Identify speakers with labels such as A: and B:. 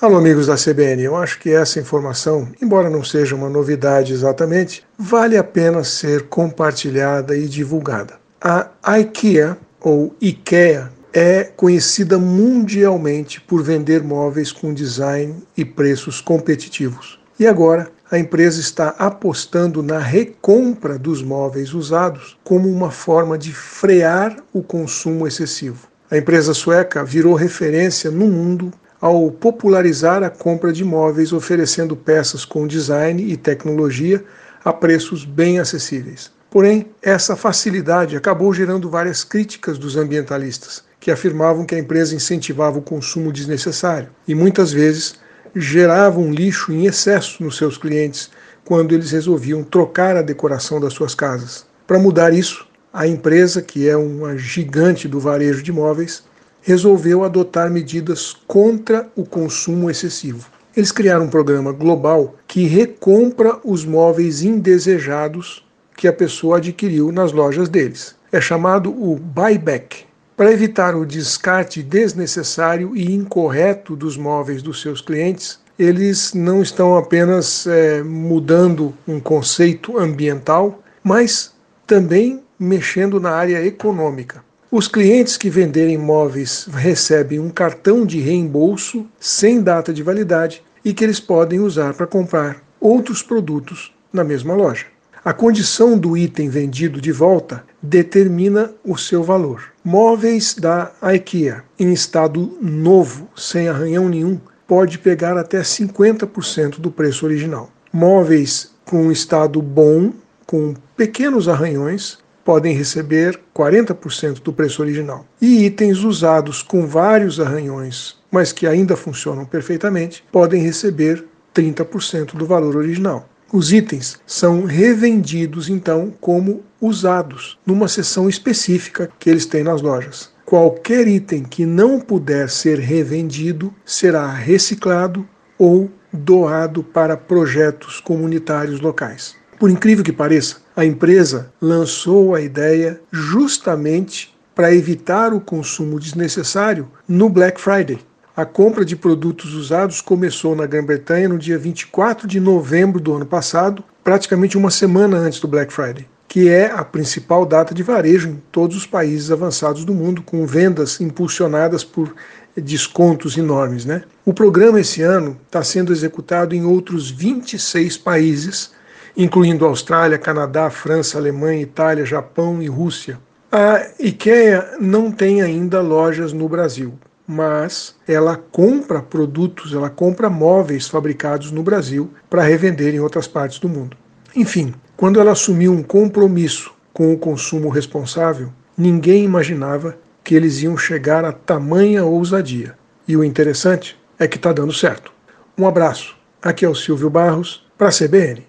A: Alô, amigos da CBN, eu acho que essa informação, embora não seja uma novidade exatamente, vale a pena ser compartilhada e divulgada. A IKEA, ou IKEA, é conhecida mundialmente por vender móveis com design e preços competitivos. E agora, a empresa está apostando na recompra dos móveis usados como uma forma de frear o consumo excessivo. A empresa sueca virou referência no mundo ao popularizar a compra de móveis oferecendo peças com design e tecnologia a preços bem acessíveis. Porém, essa facilidade acabou gerando várias críticas dos ambientalistas, que afirmavam que a empresa incentivava o consumo desnecessário e muitas vezes gerava um lixo em excesso nos seus clientes quando eles resolviam trocar a decoração das suas casas. Para mudar isso, a empresa, que é uma gigante do varejo de móveis, resolveu adotar medidas contra o consumo excessivo. Eles criaram um programa global que recompra os móveis indesejados que a pessoa adquiriu nas lojas deles. É chamado o buyback. Para evitar o descarte desnecessário e incorreto dos móveis dos seus clientes, eles não estão apenas é, mudando um conceito ambiental, mas também mexendo na área econômica. Os clientes que venderem móveis recebem um cartão de reembolso sem data de validade e que eles podem usar para comprar outros produtos na mesma loja. A condição do item vendido de volta determina o seu valor. Móveis da IKEA em estado novo, sem arranhão nenhum, pode pegar até 50% do preço original. Móveis com estado bom, com pequenos arranhões, podem receber 40% do preço original. E itens usados com vários arranhões, mas que ainda funcionam perfeitamente, podem receber 30% do valor original. Os itens são revendidos então como usados numa seção específica que eles têm nas lojas. Qualquer item que não puder ser revendido será reciclado ou doado para projetos comunitários locais. Por incrível que pareça, a empresa lançou a ideia justamente para evitar o consumo desnecessário no Black Friday. A compra de produtos usados começou na Grã-Bretanha no dia 24 de novembro do ano passado, praticamente uma semana antes do Black Friday, que é a principal data de varejo em todos os países avançados do mundo, com vendas impulsionadas por descontos enormes. Né? O programa esse ano está sendo executado em outros 26 países incluindo Austrália, Canadá, França, Alemanha, Itália, Japão e Rússia. A IKEA não tem ainda lojas no Brasil, mas ela compra produtos, ela compra móveis fabricados no Brasil para revender em outras partes do mundo. Enfim, quando ela assumiu um compromisso com o consumo responsável, ninguém imaginava que eles iam chegar a tamanha ousadia. E o interessante é que está dando certo. Um abraço. Aqui é o Silvio Barros, para a CBN.